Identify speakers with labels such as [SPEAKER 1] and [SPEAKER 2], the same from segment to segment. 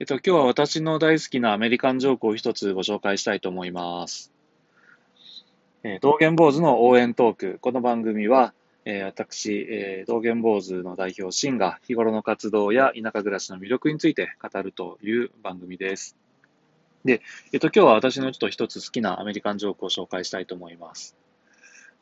[SPEAKER 1] えっと、今日は私の大好きなアメリカンジョークを一つご紹介したいと思います。えー、道元坊主の応援トーク。この番組は、えー、私、えー、道元坊主の代表、シンが日頃の活動や田舎暮らしの魅力について語るという番組です。で、えっと、今日は私のちょっと一つ好きなアメリカンジョークを紹介したいと思います。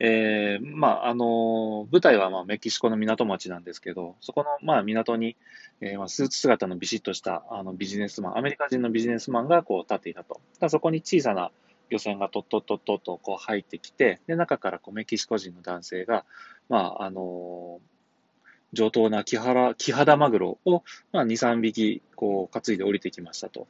[SPEAKER 1] えー、まあ、あの、舞台はまあメキシコの港町なんですけど、そこのまあ港に、えー、まあスーツ姿のビシッとしたあのビジネスマン、アメリカ人のビジネスマンがこう立っていたと。だそこに小さな漁船がとっとっとっととこう入ってきて、で、中からこうメキシコ人の男性が、まあ、あの上等な木原、木肌マグロを、まあ、2、3匹、こう、担いで降りてきましたと。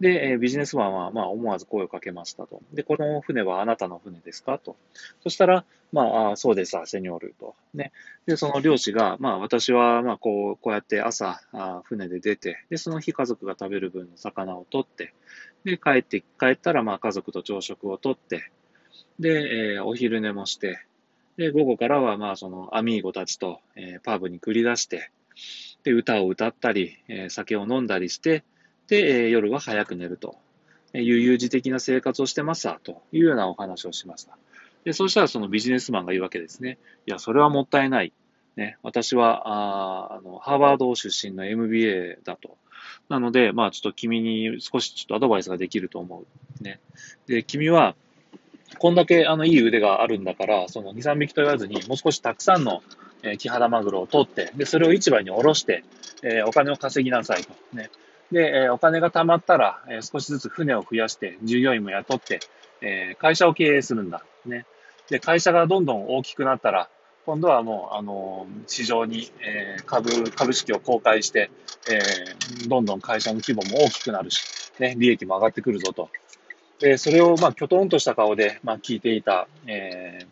[SPEAKER 1] で、え、ビジネスマンは、まあ、思わず声をかけましたと。で、この船はあなたの船ですかと。そしたら、まあ、あそうです、セニョールと。ね。で、その漁師が、まあ、私は、まあ、こう、こうやって朝、あ船で出て、で、その日家族が食べる分の魚を取って、で、帰って、帰ったら、まあ、家族と朝食をとって、で、えー、お昼寝もして、で、午後からは、まあ、その、アミーゴたちと、えー、パブに繰り出して、で、歌を歌ったり、えー、酒を飲んだりして、で、えー、夜は早く寝ると。え悠々自適な生活をしてますわ、というようなお話をしました。で、そうしたらそのビジネスマンが言うわけですね。いや、それはもったいない。ね、私は、ああの、ハーバード出身の MBA だと。なので、まあ、ちょっと君に少しちょっとアドバイスができると思う。ね。で、君は、こんだけあのいい腕があるんだから、その2、3匹と言わずに、もう少したくさんの、えー、キハダマグロを取って、で、それを市場に下ろして、えー、お金を稼ぎなさいと。ね。で、えー、お金が貯まったら、えー、少しずつ船を増やして、従業員も雇って、えー、会社を経営するんだ。ね。で、会社がどんどん大きくなったら、今度はもう、あの、市場に、えー、株、株式を公開して、えー、どんどん会社の規模も大きくなるし、ね、利益も上がってくるぞと。で、それを、まあ、きょとんとした顔で、まあ、聞いていた、え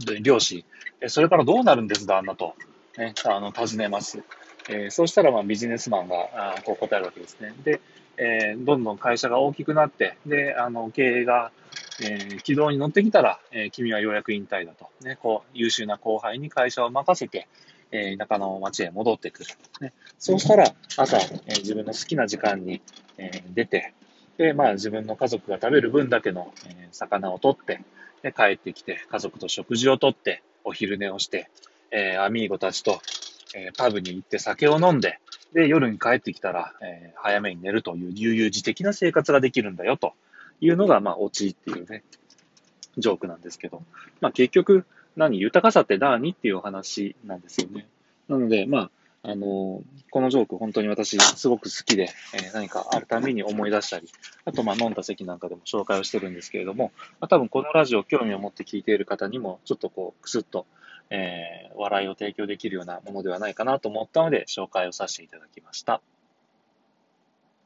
[SPEAKER 1] ー、漁師、それからどうなるんです旦那と、ね、あの、尋ねます。えー、そうしたら、まあ、ビジネスマンが、あこう答えるわけですね。で、えー、どんどん会社が大きくなって、で、あの、経営が、えー、軌道に乗ってきたら、えー、君はようやく引退だと。ね、こう、優秀な後輩に会社を任せて、え、田舎の町へ戻ってくる。ね、そうしたら、朝、え、自分の好きな時間に、え、出て、で、まあ自分の家族が食べる分だけの、え、魚を取って、で、帰ってきて、家族と食事をとって、お昼寝をして、えー、アミーゴたちと、えー、パブに行って酒を飲んで、で、夜に帰ってきたら、えー、早めに寝るという悠々自適な生活ができるんだよ、というのが、まあ、オチっていうね、ジョークなんですけど、まあ結局、何、豊かさって何？っていうお話なんですよね。なので、まあ、あの、このジョーク本当に私すごく好きで、え、何かあるために思い出したり、あとま飲んだ席なんかでも紹介をしてるんですけれども、まあ、多分このラジオ興味を持って聞いている方にもちょっとこう、くすっと、え、笑いを提供できるようなものではないかなと思ったので紹介をさせていただきました。